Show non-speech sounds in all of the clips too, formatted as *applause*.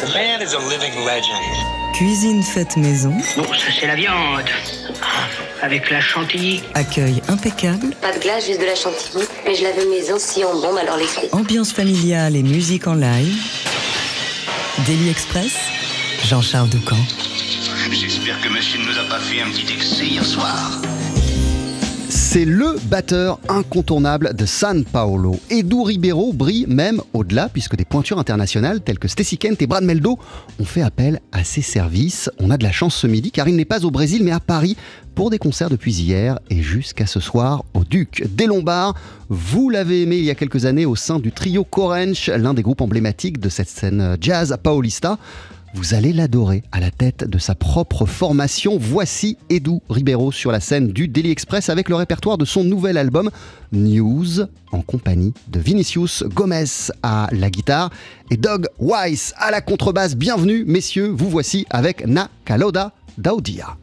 The man is a living legend. Cuisine faite maison. Bon, ça c'est la viande. Avec la chantilly. Accueil impeccable. Pas de glace, juste de la chantilly. Mais je l'avais maison si on bombe, alors les frites. Ambiance familiale et musique en live. Daily Express. Jean-Charles Doucan. J'espère que monsieur ne nous a pas fait un petit excès hier soir. C'est le batteur incontournable de San Paolo. Edu Ribeiro brille même au-delà, puisque des pointures internationales telles que Stacy Kent et Brad Meldo ont fait appel à ses services. On a de la chance ce midi, car il n'est pas au Brésil, mais à Paris, pour des concerts depuis hier et jusqu'à ce soir au Duc des Lombards. Vous l'avez aimé il y a quelques années au sein du trio Corench, l'un des groupes emblématiques de cette scène jazz paulista. Vous allez l'adorer à la tête de sa propre formation. Voici Edu Ribeiro sur la scène du Daily Express avec le répertoire de son nouvel album News en compagnie de Vinicius Gomez à la guitare et Doug Weiss à la contrebasse. Bienvenue messieurs, vous voici avec Na Nakaloda Daudia.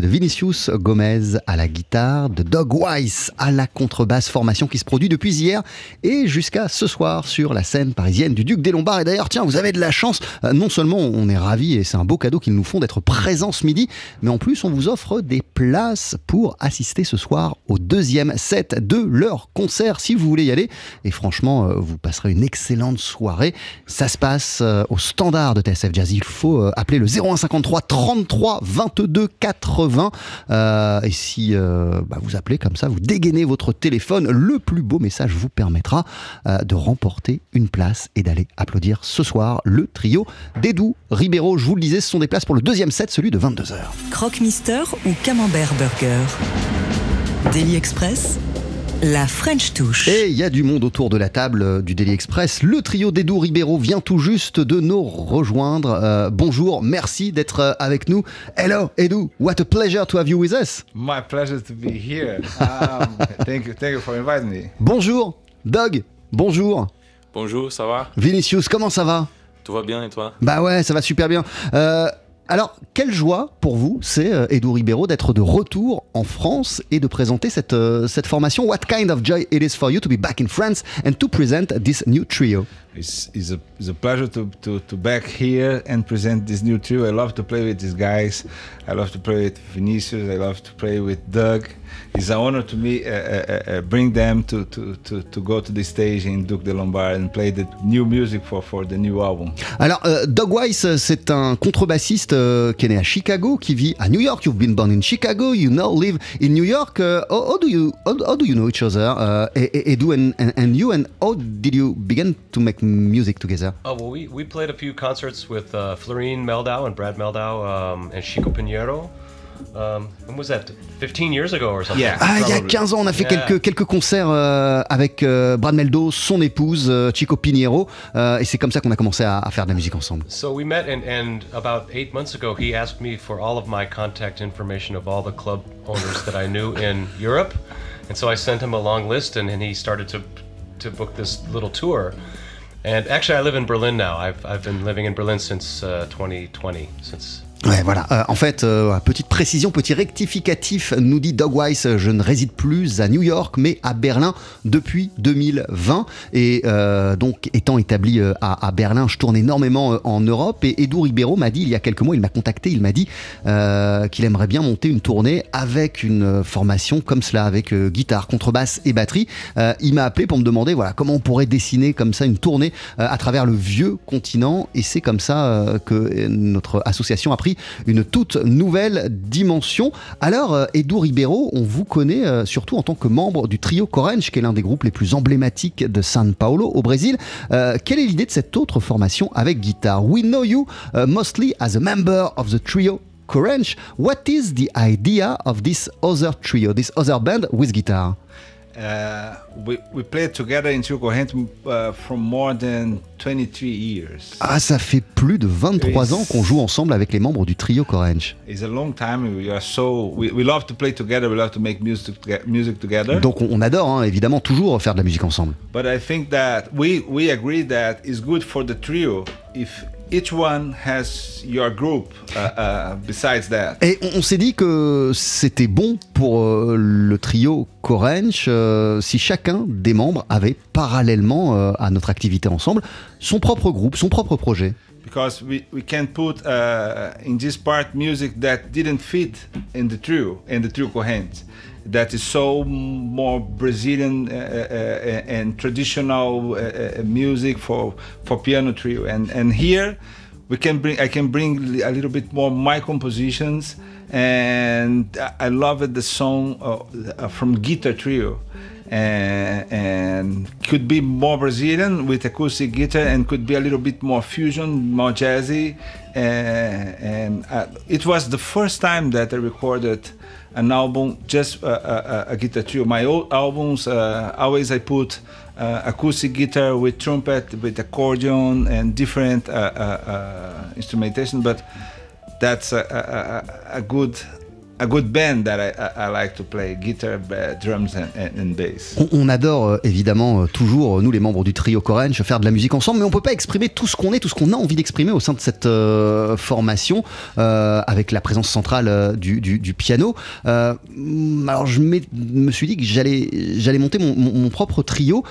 De Gomez à la guitare, de Doug Weiss à la contrebasse, formation qui se produit depuis hier et jusqu'à ce soir sur la scène parisienne du Duc des Lombards. Et d'ailleurs, tiens, vous avez de la chance, euh, non seulement on est ravis et c'est un beau cadeau qu'ils nous font d'être présents ce midi, mais en plus on vous offre des places pour assister ce soir au deuxième set de leur concert si vous voulez y aller. Et franchement, euh, vous passerez une excellente soirée. Ça se passe euh, au standard de TSF Jazz. Il faut appeler le 0153 33 22 80. Euh, et si euh, bah, vous appelez comme ça, vous dégainez votre téléphone, le plus beau message vous permettra euh, de remporter une place et d'aller applaudir ce soir le trio d'Edu Ribeiro. Je vous le disais, ce sont des places pour le deuxième set, celui de 22h. Croque-Mister ou Camembert Burger? Daily Express la French Touche. Et il y a du monde autour de la table euh, du Daily Express. Le trio d'Edu Ribeiro vient tout juste de nous rejoindre. Euh, bonjour, merci d'être euh, avec nous. Hello, Edu. What a pleasure to have you with us. My pleasure to be here. Um, *laughs* thank you, thank you for inviting me. Bonjour, Doug. Bonjour. Bonjour, ça va? Vinicius, comment ça va? Tout va bien et toi? Bah ouais, ça va super bien. Euh, alors, quelle joie pour vous, c'est euh, Edu Ribeiro d'être de retour en France et de présenter cette, euh, cette formation. What kind of joy it is for you to be back in France and to present this new trio? It's, it's, a, it's a pleasure to, to, to back here and present this new trio. I love to play with these guys. I love to play with Vinicius. I love to play with Doug. It's an honor to me uh, uh, uh, bring them to, to, to, to go to the stage in Duke de Lombard and play the new music for, for the new album. Alors, euh, Doug Weiss, c'est un contrebassiste euh, qui est né à Chicago, qui vit à New York. You've been born in Chicago. You now live in New York. Uh, how, how do you how, how do you know each other, uh, Edu and, and, and you? And how did you begin to make music together? Oh well, we, we played a few concerts with uh, Florine Meldau and Brad Meldau um, and Chico Pinheiro. Um, when was that? 15 years ago or something? Yeah. Ah, il y a Probably. 15 ans, on a fait Yeah. quelques, quelques concerts euh, avec euh, Brad Meldo, son épouse, euh, Chico Pinheiro, euh, et c'est comme ça qu'on a commencé à, à faire de la musique ensemble. So we met, and, and about eight months ago, he asked me for all of my contact information of all the club owners that I knew in Europe, and so I sent him a long list, and, and he started to to book this little tour. And actually, I live in Berlin now. I've, I've been living in Berlin since uh, 2020, since Ouais, voilà. Euh, en fait, euh, petite précision, petit rectificatif, nous dit Doug Weiss, euh, je ne réside plus à New York, mais à Berlin depuis 2020. Et euh, donc, étant établi euh, à, Berlin, je tourne énormément euh, en Europe. Et Edu Ribeiro m'a dit, il y a quelques mois, il m'a contacté, il m'a dit qu'il aimerait bien monter une tournée avec une formation comme cela, avec guitare, contrebasse et batterie. Il m'a appelé pour me demander voilà, comment on pourrait dessiner comme ça une tournée à travers le vieux continent. Et c'est comme ça que notre association a pris une toute nouvelle dimension. Alors, euh, Edu Ribeiro, on vous connaît euh, surtout en tant que membre du trio Corange, qui est l'un des groupes les plus emblématiques de São Paulo au Brésil. Euh, quelle est l'idée de cette autre formation avec guitare? We know you mostly as a member of the trio Corange. What is the idea of this other trio, this other band with guitar? Uh, we, we played together in uh, for more than 23 years. Ah, ça fait plus de 23 ans qu'on joue ensemble avec les membres du trio Corange. It's a long time. We are so we, we love to play together. We love to make music toge- music together. Donc on, on adore hein, évidemment toujours faire de la musique ensemble. But I think that we we agree that it's good for the trio if each one has your group uh, uh, besides that. Et on, on s'est dit que c'était bon pour euh, le trio Corange euh, si chacun des membres avait parallèlement euh, à notre activité ensemble son propre groupe, son propre projet. because we, we can put uh, in this part music that didn't fit in the trio in the trio coherent that is so more brazilian uh, uh, and traditional uh, uh, music for for piano trio and and here we can bring i can bring a little bit more my compositions and i love the song uh, uh, from guitar trio and, and could be more Brazilian with acoustic guitar and could be a little bit more fusion, more jazzy. And, and uh, it was the first time that I recorded an album just a, a, a guitar trio. My old albums, uh, always I put uh, acoustic guitar with trumpet, with accordion, and different uh, uh, uh, instrumentation. But that's a, a- a good a good band that I, I, like to play guitar, ba- drums, and, bass. On, adore euh, évidemment euh, toujours, euh, nous les membres du trio Corange, faire de la musique ensemble, mais on peut pas exprimer tout ce qu'on est, tout ce qu'on a envie d'exprimer au sein de cette formation, avec la présence centrale du, piano. Alors je me suis dit que j'allais j'allais monter mon, propre trio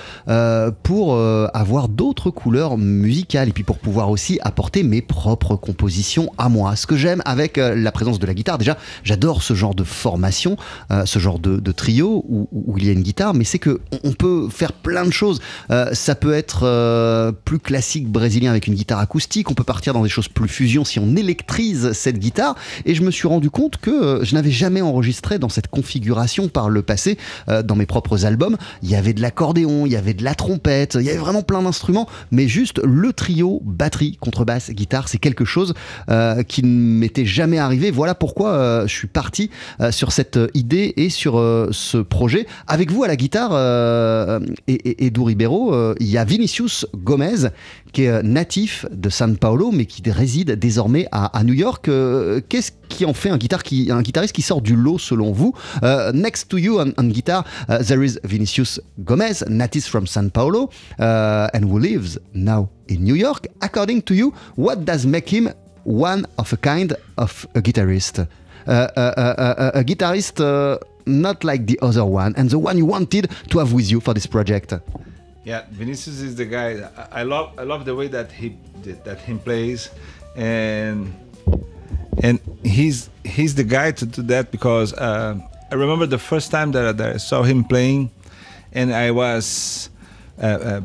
pour avoir d'autres couleurs musicales et puis pour pouvoir aussi apporter mes propres compositions à moi. Ce que j'aime avec la présence de la guitare, déjà, j'adore ce genre de formation, euh, ce genre de, trio où, il y a une guitare, mais c'est que on- peut faire plein de choses. Euh, ça peut être euh, plus classique brésilien avec une guitare acoustique, on peut partir dans des choses plus fusion si on électrise cette guitare. Et je me suis rendu compte que je n'avais jamais enregistré dans cette configuration par le passé dans mes propres albums. Il y avait de l'accordéon, il y avait de la trompette, il y avait vraiment plein d'instruments, mais juste le trio batterie, contrebasse, guitare, c'est quelque chose qui ne m'était jamais arrivé. Voilà pourquoi je suis parti euh, sur cette idée et sur euh, ce projet. Avec vous à la guitare, euh, et, et, Ribeiro, euh, il y a Vinicius Gomez, qui est euh, natif de San Paulo, mais qui réside désormais à, New York. Euh, Qu'est-ce qui en fait un, guitariste qui sort du lot selon vous? Euh, Next to you on, guitar, there is Vinicius Gomez, native from San Paulo, uh, and who lives now in New York. According to you, what does make him one of a kind of a guitarist? Uh, uh, uh, a guitarist not like the other one, and the one you wanted to have with you for this project. Yeah, Vinicius is the guy. I, love I love the way that he that him plays, and and he's he's the guy to do that because uh, I remember the first time that, I- that I saw him playing, and I was. Uh, uh,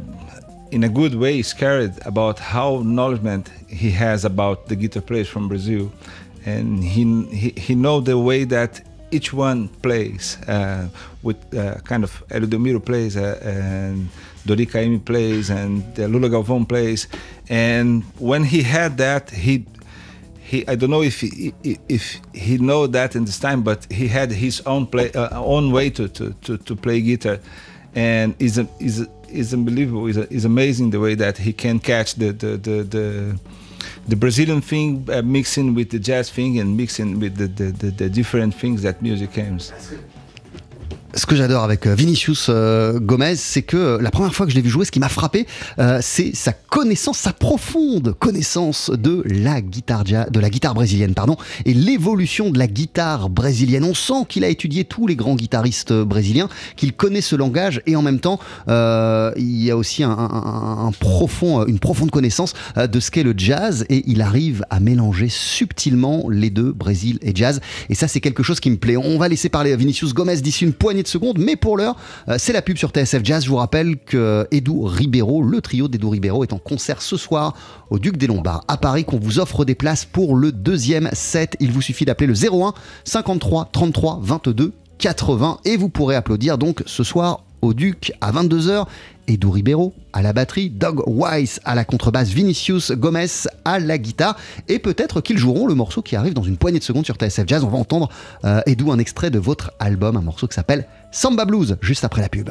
in a good way, scared about how knowledgeable he has about the guitar players from Brazil, and he he, he know the way that each one plays uh, with uh, kind of Eludomiro plays uh, and Dori plays and Lula Galvão plays. And when he had that he he I don't know if he, if he know that in this time but he had his own play uh, own way to, to, to, to play guitar. And is is is unbelievable. Is is amazing the way that he can catch the the the, the the Brazilian thing uh, mixing with the jazz thing and mixing with the, the, the, the different things that music comes. Ce que j'adore avec euh, Vinicius euh, Gomez, c'est que euh, la première fois que je l'ai vu jouer, ce qui m'a frappé, euh, c'est sa connaissance, sa profonde connaissance de la guitare de la guitare brésilienne, pardon, et l'évolution de la guitare brésilienne. On sent qu'il a étudié tous les grands guitaristes brésiliens, qu'il connaît ce langage, et en même temps, il y a aussi un, profond, une profonde connaissance de ce qu'est le jazz, et il arrive à mélanger subtilement les deux, Brésil et jazz. Et ça, c'est quelque chose qui me plaît. On va laisser parler Vinicius Gomez d'ici une poignée de secondes, mais pour l'heure, euh, c'est la pub sur TSF Jazz. Je vous rappelle que Edu Ribeiro, le trio d'Edu Ribeiro, est en concert ce soir au Duc des Lombards à Paris, qu'on vous offre des places pour le deuxième set. Il vous suffit d'appeler le 01 53 33 22 80 et vous pourrez applaudir donc ce soir au Duc à 22h. Edu Ribeiro à la batterie, Doug Weiss à la contrebasse, Vinicius Gomez à la guitare et peut-être qu'ils joueront le morceau qui arrive dans une poignée de secondes sur TSF Jazz. On va entendre euh, un extrait de votre album, un morceau qui s'appelle Samba Blues juste après la pub.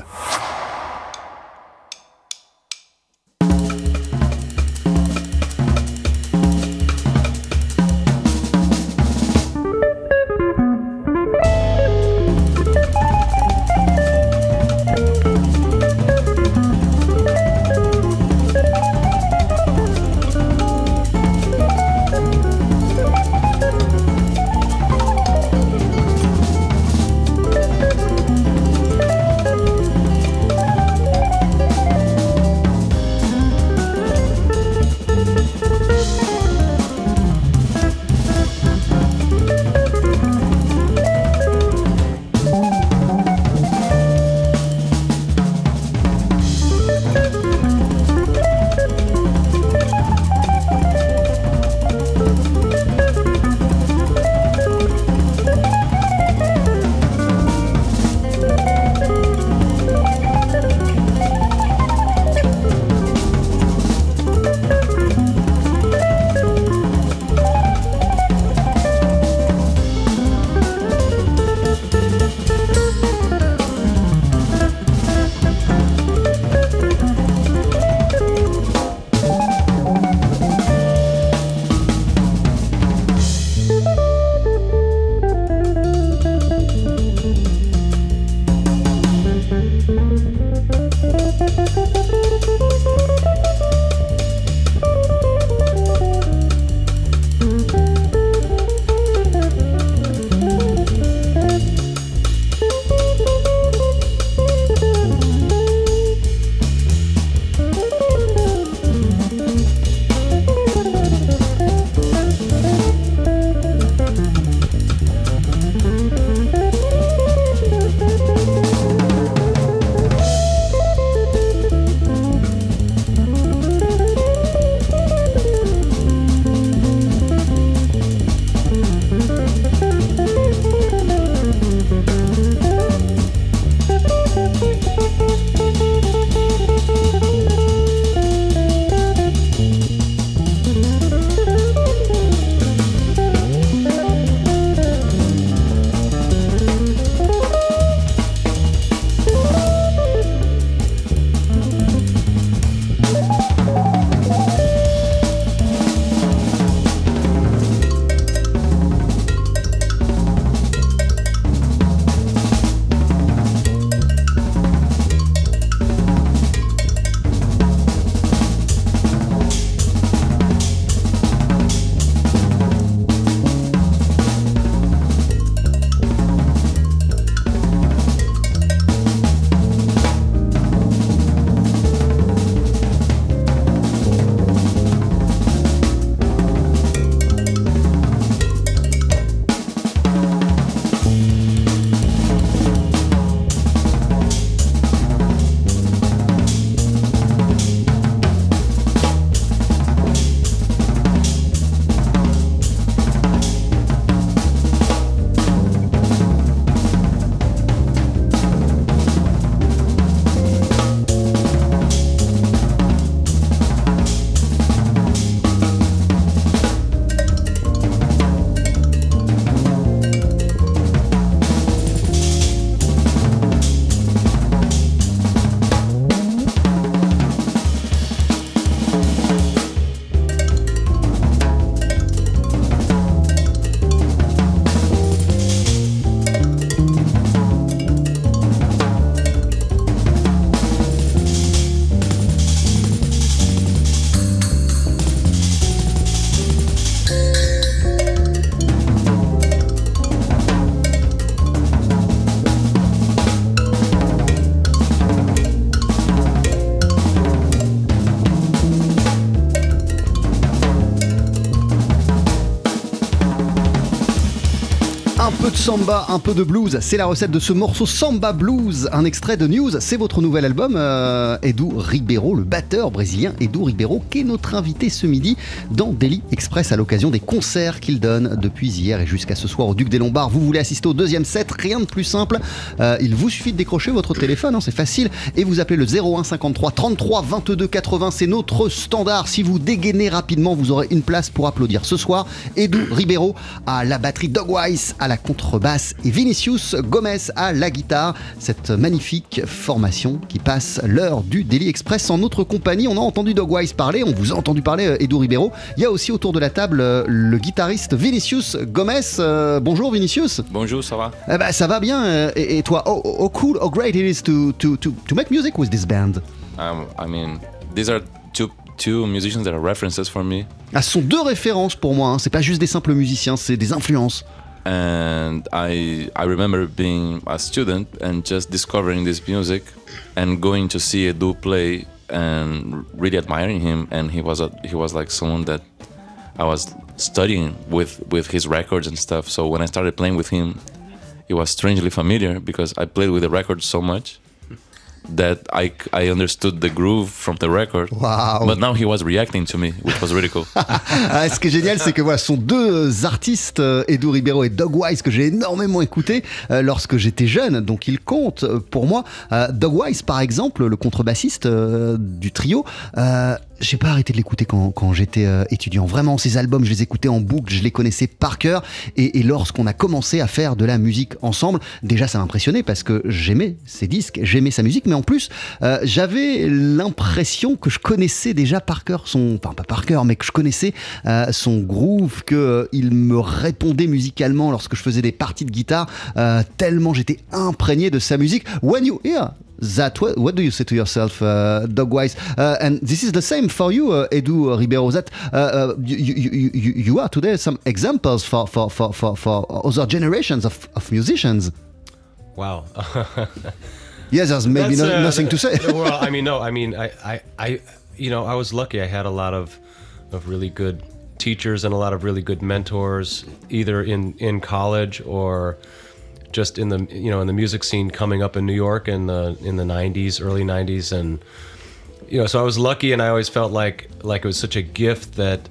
Un peu de blues, c'est la recette de ce morceau Samba Blues, un extrait de News, c'est votre nouvel album. Euh, Edu Ribeiro, le batteur brésilien Edu Ribeiro, qui est notre invité ce midi dans Daily Express à l'occasion des concerts qu'il donne depuis hier et jusqu'à ce soir au Duc des Lombards. Vous voulez assister au deuxième set, rien de plus simple. Euh, il vous suffit de décrocher votre téléphone, hein, c'est facile, et vous appelez le 01 53 33 22 80, c'est notre standard. Si vous dégainez rapidement, vous aurez une place pour applaudir ce soir. Edu Ribeiro à la batterie, Dogwise à la contrebasse et Vinicius Gomez à la guitare. Cette magnifique formation qui passe l'heure du Daily Express en notre compagnie. On a entendu Dogwise parler, on vous a entendu parler euh, Edu Ribeiro. Il y a aussi autour de la table euh, le guitariste Vinicius Gomez. Euh, bonjour Vinicius. Bonjour, ça va? Eh ben, ça va bien. Et, et toi, oh, oh, cool, oh great it is to, to, to, to make music with this band. um, I mean, these are two two musicians that are references for me, Ah, ce sont deux références pour moi. hein. C'est pas juste des simples musiciens, c'est des influences. And I I remember being a student and just discovering this music and going to see Edu play and really admiring him. And he was a he was like someone that I was studying with with his records and stuff. So when I started playing with him, it was strangely familiar because I played with the records so much that I, I understood the groove from the record. Wow. But now he was reacting to me, which was really cool. *laughs* Ah, ce qui est génial, c'est que voilà, ce sont deux artistes, euh, Edu Ribeiro et Doug Wise, que j'ai énormément écouté euh, lorsque j'étais jeune. Donc ils comptent euh, pour moi. Euh, Doug Wise, par exemple, le contrebassiste euh, du trio. J'ai pas arrêté de l'écouter quand, quand j'étais euh, étudiant. Vraiment, ces albums, je les écoutais en boucle, je les connaissais par cœur. Et, et lorsqu'on a commencé à faire de la musique ensemble, déjà ça m'impressionnait parce que j'aimais ses disques, j'aimais sa musique, mais en plus, euh, j'avais l'impression que je connaissais déjà par cœur son, enfin pas par cœur, mais que je connaissais euh, son groove, que euh, il me répondait musicalement lorsque je faisais des parties de guitare, euh, tellement j'étais imprégné de sa musique. When you hear that, what, what do you say to yourself, uh, Dogwise? Uh, and this is the same for you, uh, Edu Ribeiro. That uh, uh, you, you, you, you are today some examples for for, for, for, for other generations of, of musicians. Wow. *laughs* Yes, there's maybe no, uh, nothing to say. well, *laughs* I mean, no, I mean, I, I, I, you know, I was lucky. I had a lot of, of really good teachers and a lot of really good mentors, either in in college or just in the you know in the music scene coming up in New York in the in the '90s, early '90s, and you know, so I was lucky, and I always felt like like it was such a gift that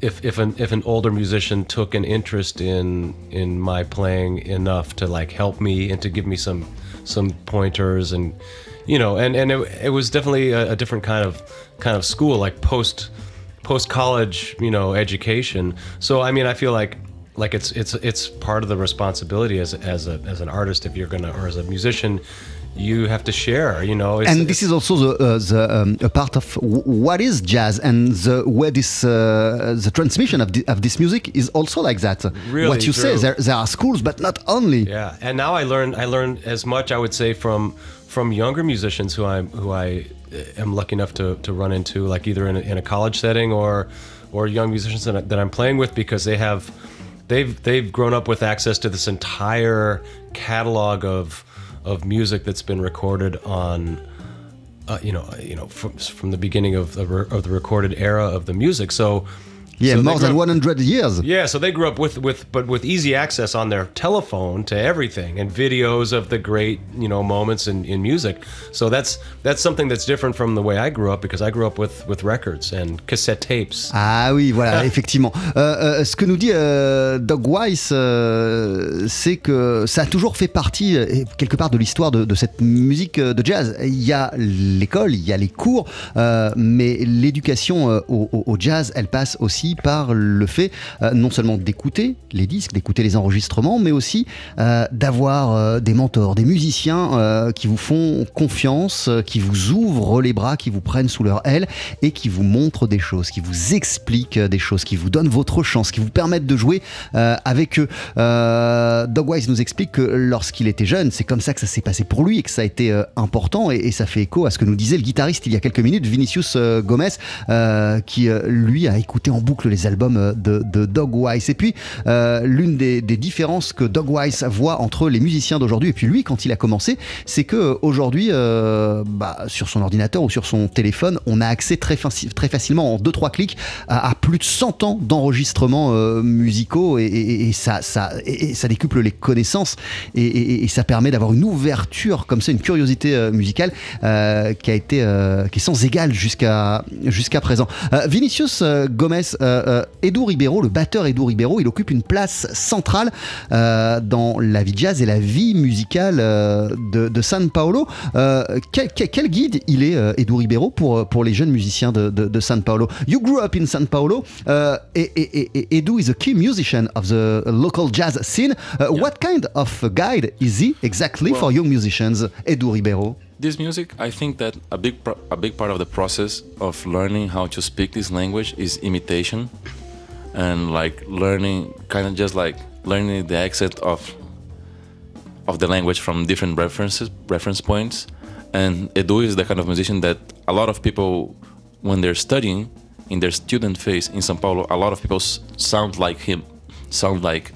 if if an if an older musician took an interest in in my playing enough to like help me and to give me some some pointers and you know and and it, it was definitely a, a different kind of kind of school like post post college you know education. So i mean i feel like like it's it's it's part of the responsibility as as a as an artist if you're gonna or as a musician you have to share you know it's, and this is also the, uh, the um, a part of w- what is jazz and the where this uh, the transmission of, the, of this music is also like that. Really what you say, there, there are schools, but not only. Yeah, and now I learn I learn as much I would say from from younger musicians who I who I uh, am lucky enough to, to run into like either in a, in a college setting or or young musicians that, I, that I'm playing with because they have they've they've grown up with access to this entire catalog of of music that's been recorded on uh, you know you know from, from the beginning of the, re- of the recorded era of the music. So Yeah, so more than up- 100 years. yeah, so they grew up with with but with easy access on their telephone to everything and videos of the great you know moments in, in music. So that's that's something that's different from the way I grew up because I grew up with with records and cassette tapes. Ah oui, voilà, *laughs* effectivement. Euh, euh, ce que nous dit euh, Doug Weiss, c'est que ça a toujours fait partie, quelque part, de l'histoire de, de cette musique de jazz. Il y a l'école, il y a les cours, mais l'éducation au, au- au jazz, elle passe aussi par le fait euh, non seulement d'écouter les disques, d'écouter les enregistrements, mais aussi euh, d'avoir euh, des mentors, des musiciens qui vous font confiance, qui vous ouvrent les bras, qui vous prennent sous leur aile et qui vous montrent des choses, qui vous expliquent des choses, qui vous donnent votre chance, qui vous permettent de jouer avec eux. Doug Wise nous explique que lorsqu'il était jeune, c'est comme ça que ça s'est passé pour lui et que ça a été important et, ça fait écho à ce que nous disait le guitariste il y a quelques minutes, Vinicius Gomez, qui lui a écouté en boucle les albums euh, de, de Dog. Et puis, euh, l'une des, différences que Dog Wise voit entre les musiciens d'aujourd'hui et puis lui, quand il a commencé, c'est que aujourd'hui, euh, bah, sur son ordinateur ou sur son téléphone, on a accès très, faci- très facilement en 2-3 clics à, plus de 100 ans d'enregistrements euh, musicaux et, ça, ça, ça décuple les connaissances et, ça permet d'avoir une ouverture comme ça, une curiosité musicale qui a été qui est sans égale jusqu'à jusqu'à présent. Vinicius Gomez, Edu Ribeiro, le batteur Edu Ribeiro, il occupe une place centrale euh, dans la vie jazz et la vie musicale euh, de, de San Paolo. Euh, quel, guide il est, euh, Edu Ribeiro, pour, pour les jeunes musiciens de, de, de San Paolo? You grew up in San Paolo, Edu is a key musician of the local jazz scene. What kind of guide is he exactly for young musicians, Edu Ribeiro? This music, I think that a big a big part of the process of learning how to speak this language is imitation, and like learning, kind of just like learning the accent of of the language from different references reference points. And Edu is the kind of musician that a lot of people, when they're studying in their student phase in São Paulo, a lot of people sound like him, sound like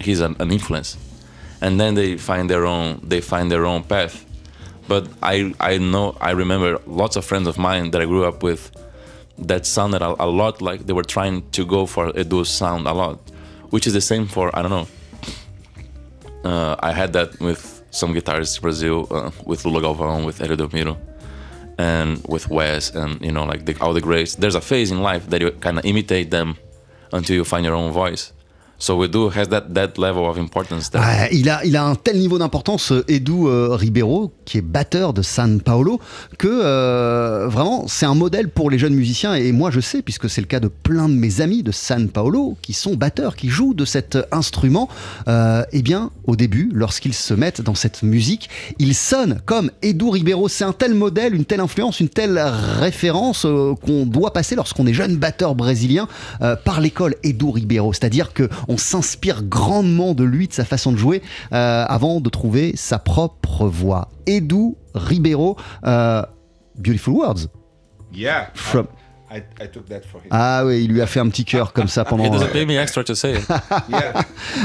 he's an, an influence, and then they find their own they find their own path. But I I know I remember lots of friends of mine that I grew up with that sounded a, a lot like they were trying to go for a Edu's sound a lot, which is the same for I don't know. Uh, I had that with some guitarists in Brazil, uh, with Lula Galvão, with Hélio Delmiro, and with Wes, and you know, like the, all the greats. There's a phase in life that you kind of imitate them until you find your own voice. So Edu has that that level of importance. That il, a, un tel niveau d'importance, euh, Edu euh, Ribeiro, qui est batteur de San Paolo, que euh, vraiment c'est un modèle pour les jeunes musiciens. Et moi je sais, puisque c'est le cas de plein de mes amis de San Paolo, qui sont batteurs, qui jouent de cet instrument, euh, eh bien au début, lorsqu'ils se mettent dans cette musique, ils sonnent comme Edu Ribeiro. C'est un tel modèle, une telle influence, une telle référence euh, qu'on doit passer lorsqu'on est jeune batteur brésilien par l'école Edu Ribeiro. C'est-à-dire que on s'inspire grandement de lui, de sa façon de jouer, euh, avant de trouver sa propre voix. Edu Ribeiro, euh, Beautiful Words. Yeah. From- I, took that for him. Ah oui, il lui a fait un petit cœur comme ça *laughs* pendant. He doesn't pay me extra to say it. *laughs* Yeah.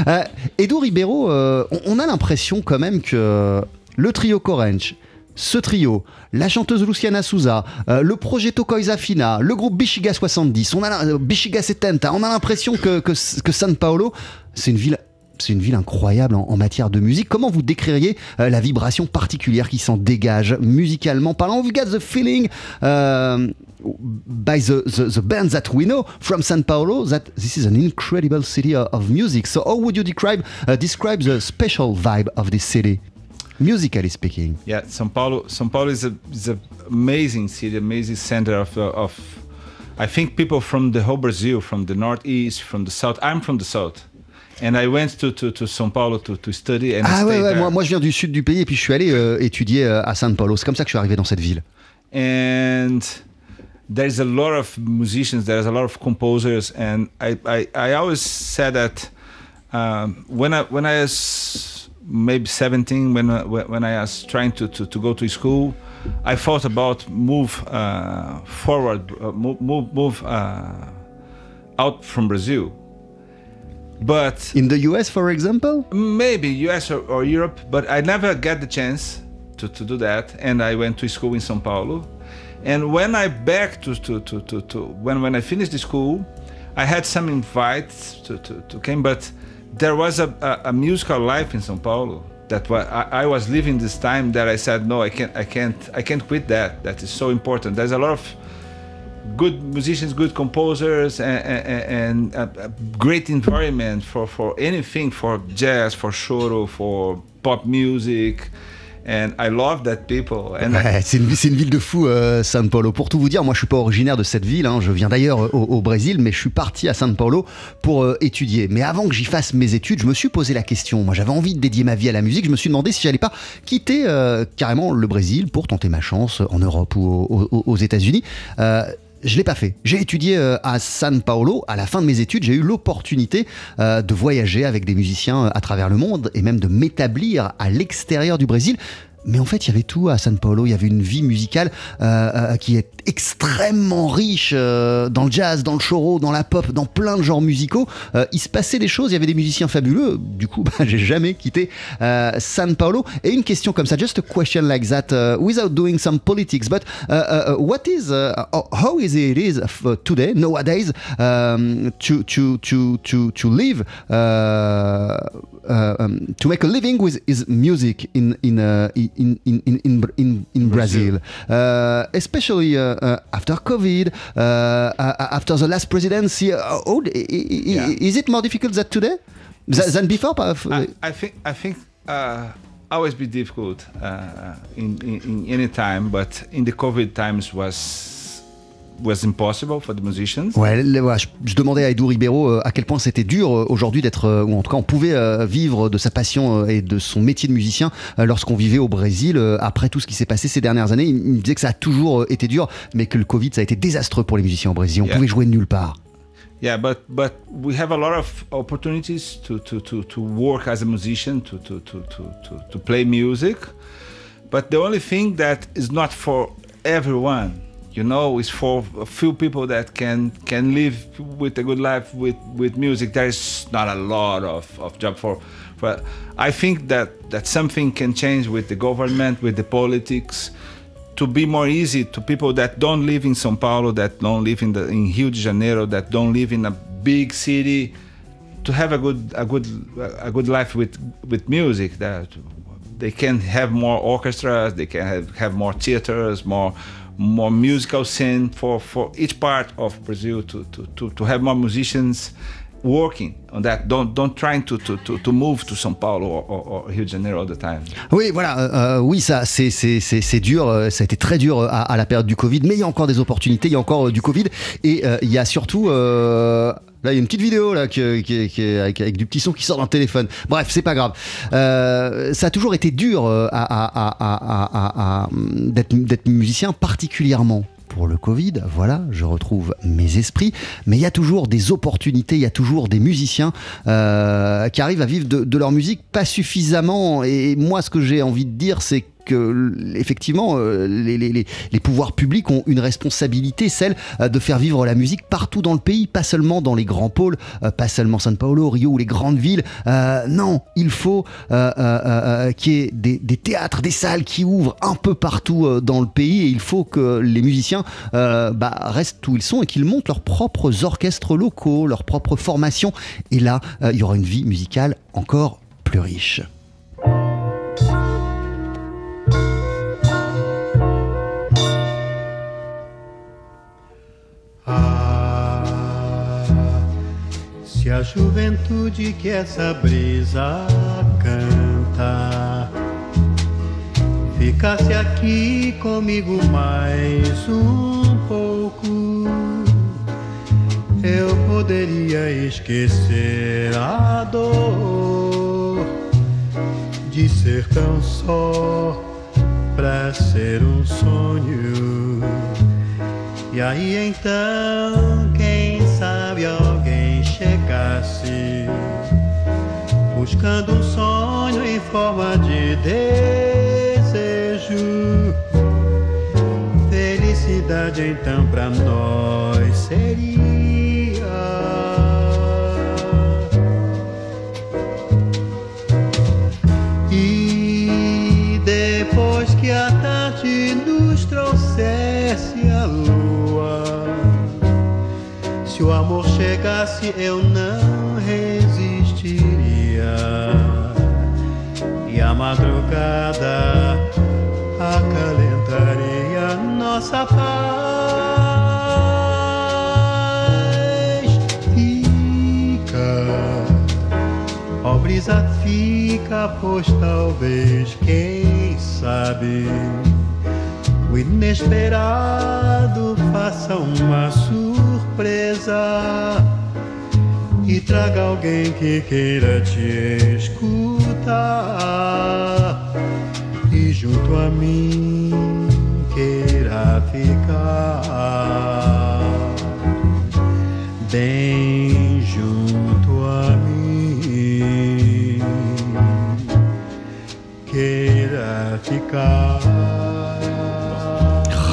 Euh, Edu Ribeiro, euh, on, on a l'impression quand même que le trio Corench, ce trio, la chanteuse Luciana Souza, euh, le projet Coisa Fina, le groupe Bichiga 70, on a euh, Bichiga 70, on a l'impression que, que, San Paolo, c'est une ville. C'est une ville incroyable en, matière de musique. Comment vous décririez euh, la vibration particulière qui s'en dégage musicalement parlant? We've got the feeling by the, the, the bands that we know from San Paulo that this is an incredible city of music. So how would you describe uh, describe the special vibe of this city, musically speaking? Yeah, São Paulo. São Paulo is a is an amazing city, amazing center of of. I think people from the whole Brazil, from the northeast, from the south. I'm from the south, and I went to to, to São Paulo to, to study and Ah ouais, ouais moi, moi je viens du sud du pays et puis je suis allé euh, étudier euh, à San Paulo. C'est comme ça que je suis arrivé dans cette ville. and there's a lot of musicians there's a lot of composers and i i, I always said that um, when i when i was maybe 17 when I, when i was trying to, to, to go to school i thought about move uh, forward uh, move move, move uh, out from brazil but In the US, for example? maybe US or, or Europe, but I never got the chance to, to do that. And I went to school in São Paulo. And when I back to, to, to, to, to when, when I finished the school, I had some invites to, to, to came, but there was a, a, a musical life in São Paulo that wa- I, I was living this time that I said, no, I can't, I can't, I can't quit that. That is so important. There's a lot of good musicians, good composers, and, and, and a, a great environment for, for anything, for jazz, for choro, for pop music. And I love that people. C'est une, ville de fou, euh, San Paulo. Pour tout vous dire, moi je suis pas originaire de cette ville, hein. je viens d'ailleurs euh, au, Brésil, mais je suis parti à San Paulo pour euh, étudier. Mais avant que j'y fasse mes études, je me suis posé la question. Moi j'avais envie de dédier ma vie à la musique, je me suis demandé si j'allais pas quitter euh, carrément le Brésil pour tenter ma chance en Europe ou au- au- aux États-Unis. Je l'ai pas fait. J'ai étudié euh, à San Paulo. À la fin de mes études, j'ai eu l'opportunité euh, de voyager avec des musiciens euh, à travers le monde et même de m'établir à l'extérieur du Brésil. Mais en fait, il y avait tout à San Paulo. Il y avait une vie musicale euh, euh, qui est extrêmement riche euh, dans le jazz, dans le choro, dans la pop, dans plein de genres musicaux. Euh, il se passait des choses. Il y avait des musiciens fabuleux. Du coup, *laughs* bah, j'ai jamais quitté euh, San Paulo. Et une question comme ça, just a question like that, uh, without doing some politics, but uh, uh, what is, uh, how is it is f- today nowadays um, to to to to to live uh, uh, to make a living with his music in in uh, in in in in, in, in Brazil, Uh, especially uh, uh, after COVID, uh, uh, after the last presidency. Uh, oh, Yeah. Is it more difficult than today than, than before? I, I think I think uh, always be difficult uh, in, in in any time, but in the COVID times was was impossible for the musicians. Ouais, je, demandais à Edu Ribeiro euh, à quel point c'était dur euh, aujourd'hui d'être, euh, ou en tout cas on pouvait vivre de sa passion et de son métier de musicien lorsqu'on vivait au Brésil après tout ce qui s'est passé ces dernières années. Il, me disait que ça a toujours été dur, mais que le Covid ça a été désastreux pour les musiciens au Brésil. On Yeah. pouvait jouer de nulle part. Yeah, but but we have a lot of opportunities to to, to, to work as a musician, to, to, to, to to play music. But the only thing that is not for everyone, you know, it's for a few people that can can live with a good life with with music. There is not a lot of, of job for. But I think that that something can change with the government, with the politics to be more easy to people that don't live in São Paulo, that don't live in the in Rio de Janeiro, that don't live in a big city, to have a good a good a good life with with music. That they can have more orchestras, they can have, have more theaters, more more musical scene for each part of Brazil to to to, have more musicians working on that. Don't to move to São Paulo or, Rio de Janeiro the time. Oui, voilà, euh, euh, oui, ça, c'est, c'est, dur, euh, ça a été très dur à, la période du Covid, mais il y a encore des opportunités, il y a encore du Covid, et il y a surtout, là, il y a une petite vidéo là, qui, avec, du petit son qui sort d'un téléphone. Bref, c'est pas grave. Euh, ça a toujours été dur d'être musicien, particulièrement pour le Covid, voilà, je retrouve mes esprits, mais il y a toujours des opportunités, il y a toujours des musiciens euh, qui arrivent à vivre de, de leur musique pas suffisamment. Et moi, ce que j'ai envie de dire, c'est que effectivement, euh, les, pouvoirs publics ont une responsabilité, celle euh, de faire vivre la musique partout dans le pays, pas seulement dans les grands pôles, euh, pas seulement São Paulo, Rio ou les grandes villes. Non, il faut qu'il y ait des, théâtres, des salles qui ouvrent un peu partout dans le pays, et il faut que les musiciens bah, restent où ils sont et qu'ils montent leurs propres orchestres locaux, leurs propres formations. Et là, il y aura une vie musicale encore plus riche. Se a juventude que essa brisa canta ficasse aqui comigo mais um pouco, eu poderia esquecer a dor de ser tão só pra ser um sonho. E aí então, quem sabe alguém chegasse buscando um sonho em forma de desejo. Felicidade então pra nós seria. Chegasse, eu não resistiria. E a madrugada acalentaria nossa paz. Fica, ó brisa, fica, pois talvez, quem sabe, o inesperado faça uma surpresa e traga alguém que queira te escutar. E junto a mim queira ficar. Bem junto a mim queira ficar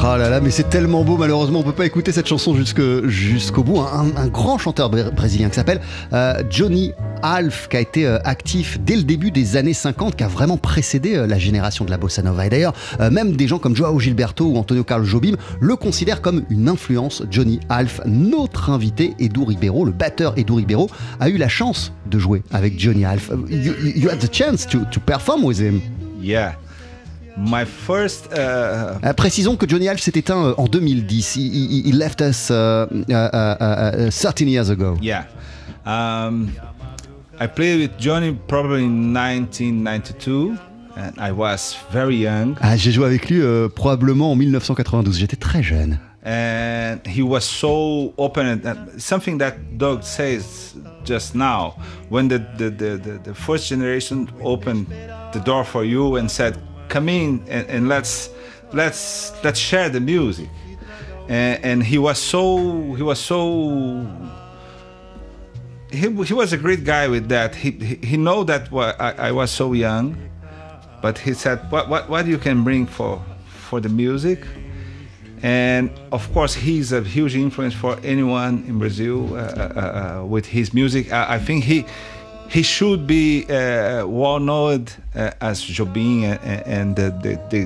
Oh là là, mais c'est tellement beau, malheureusement, on peut pas écouter cette chanson jusqu'au bout. Un, un grand chanteur br- brésilien qui s'appelle euh, Johnny Alf, qui a été euh, actif dès le début des années 50, qui a vraiment précédé euh, la génération de la bossa nova. Et d'ailleurs, même des gens comme Joao Gilberto ou Antonio Carlos Jobim le considèrent comme une influence. Johnny Alf, notre invité, Edu Ribeiro, le batteur Edu Ribeiro, a eu la chance de jouer avec Johnny Alf. You, you- you had the chance to, to perform with him. Yeah. My first. Uh, précisons que Johnny Alf s'est éteint euh, en 2010. He, he- left us uh, uh, uh, uh, 13 years ago. yeah. Um, I played with Johnny probably in 1992, and I was very young. Ah, J'ai joué avec lui euh, probablement en 1992. J'étais très jeune. and he was so open and, and something that Doug says just now when the the, the, the the first generation opened the door for you and said come in and, and let's let's let's share the music. And, and he was so he was so he, he was a great guy with that. He he, he know that I, I was so young but he said what, what what you can bring for for the music? And of course he's a huge influence for anyone in Brazil uh, uh, uh, with his music. I, I think he he should be uh, well known uh, as Jobim and, and the, the,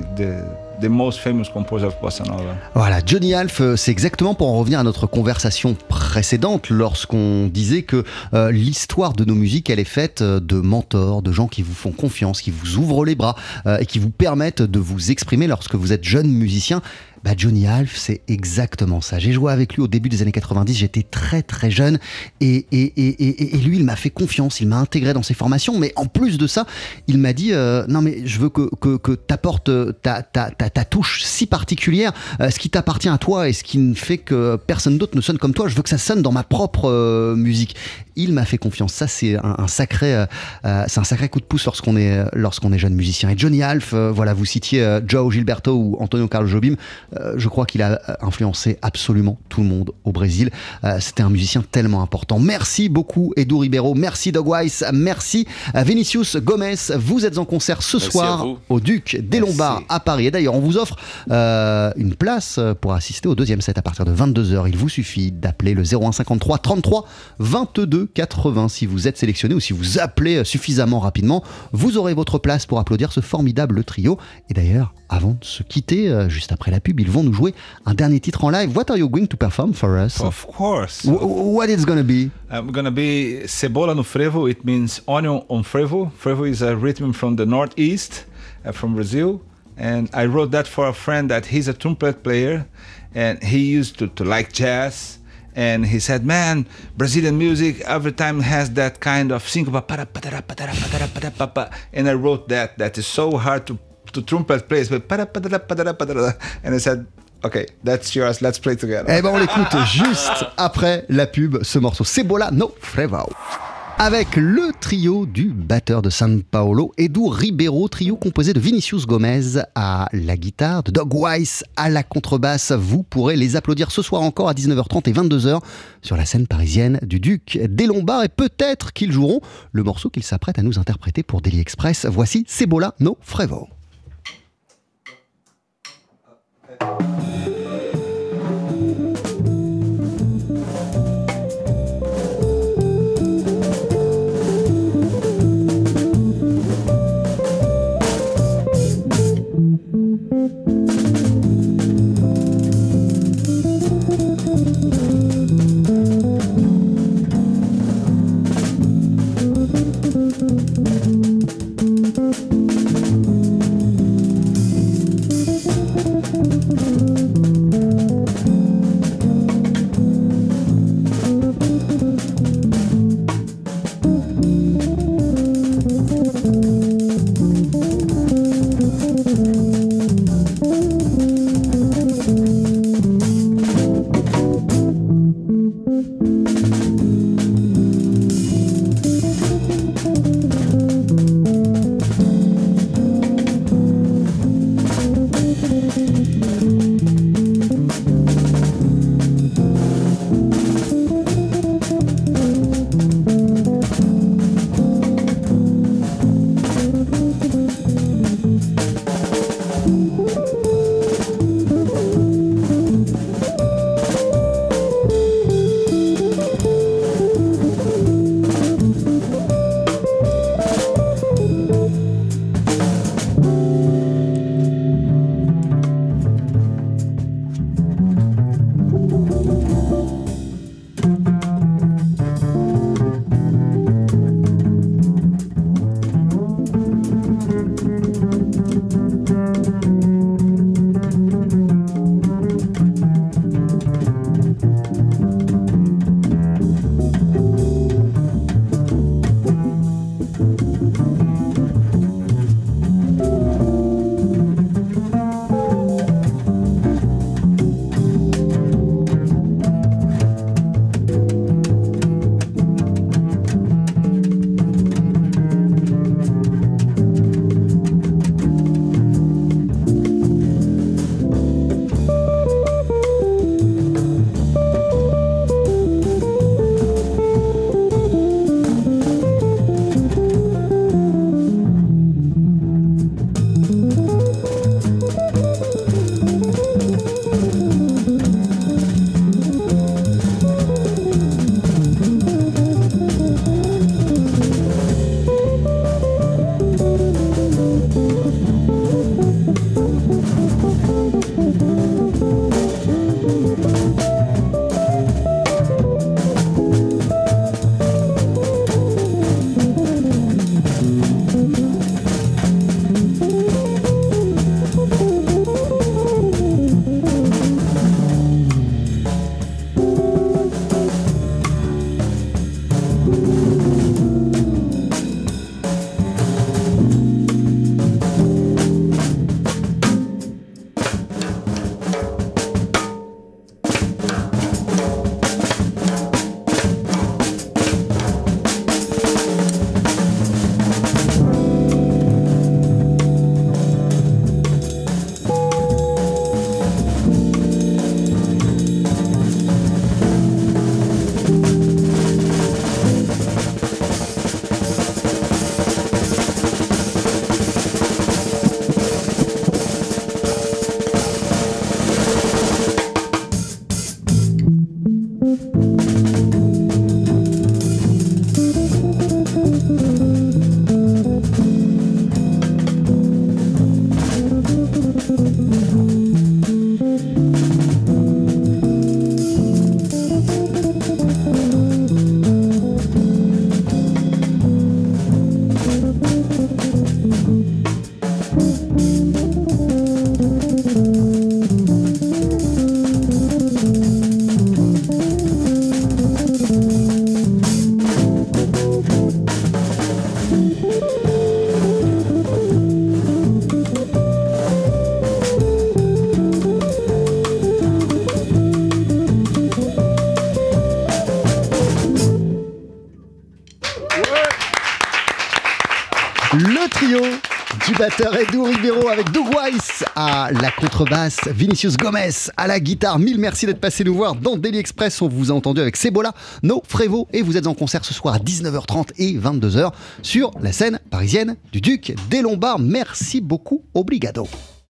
the, most famous composer of bossa nova. Voilà, Johnny Alf, euh, c'est exactement pour en revenir à notre conversation précédente lorsqu'on disait que euh, l'histoire de nos musiques, elle est faite euh, de mentors, de gens qui vous font confiance, qui vous ouvrent les bras et qui vous permettent de vous exprimer lorsque vous êtes jeune musicien. Bah Johnny Alf, c'est exactement ça. J'ai joué avec lui au début des années 90, j'étais très très jeune et, et, et, et, lui, il m'a fait confiance, il m'a intégré dans ses formations, mais en plus de ça, il m'a dit euh, non mais je veux que, que, que tu apportes ta, ta, ta, ta touche si particulière, euh, ce qui t'appartient à toi et ce qui ne fait que personne d'autre ne sonne comme toi, je veux que ça sonne dans ma propre euh, musique. Il m'a fait confiance, ça c'est un, sacré, euh, euh, c'est un sacré coup de pouce lorsqu'on est, lorsqu'on est jeune musicien. Et Johnny Alf, euh, voilà, vous citiez euh, Joao Gilberto ou Antonio Carlos Jobim, euh, je crois qu'il a euh, influencé absolument tout le monde au Brésil. Euh, C'était un musicien tellement important. Merci beaucoup Edu Ribeiro, merci Doug Weiss, merci Vinicius Gomez. Vous êtes en concert ce Merci soir au Duc des Merci. Lombards à Paris. Et d'ailleurs, on vous offre euh, une place pour assister au deuxième set à partir de 22h. Il vous suffit d'appeler le 0153 33 22 80 si vous êtes sélectionné ou si vous appelez suffisamment rapidement. Vous aurez votre place pour applaudir ce formidable trio. Et d'ailleurs, avant de se quitter, euh, juste après la pub, ils vont nous jouer un dernier titre en live. What are you going to perform for us? Of course. Wh- What it's gonna be? I'm gonna be cebola no frevo. It means onion on frevo. Frevo is a rhythm from the northeast, uh, from Brazil, and I wrote that for a friend that he's a trumpet player, and he used to, to like jazz. And he said, "Man, Brazilian music every time has that kind of syncope." para, patara, patara, patara, patara, papa." And I wrote that. That is so hard to to trumpet play, but and I said, "Okay, that's yours. Let's play together." Eh ben on l'écoute juste après la pub, ce morceau Cebola no Frevo. Avec le trio du batteur de San Paolo, Edu Ribeiro, trio composé de Vinicius Gomez à la guitare, de Doug Weiss à la contrebasse. Vous pourrez les applaudir ce soir encore à 19h30 et 22h sur la scène parisienne du Duc des Lombards et peut-être qu'ils joueront le morceau qu'ils s'apprêtent à nous interpréter pour Daily Express. Voici Cebola no Frevo. Thank Avec Doug Weiss à la contrebasse, Vinicius Gomez à la guitare. Mille merci d'être passé nous voir dans Daily Express. On vous a entendu avec Cebola, No Frévo et vous êtes en concert ce soir à 19h30 et 22h sur la scène parisienne du Duc des Lombards. Merci beaucoup, obrigado.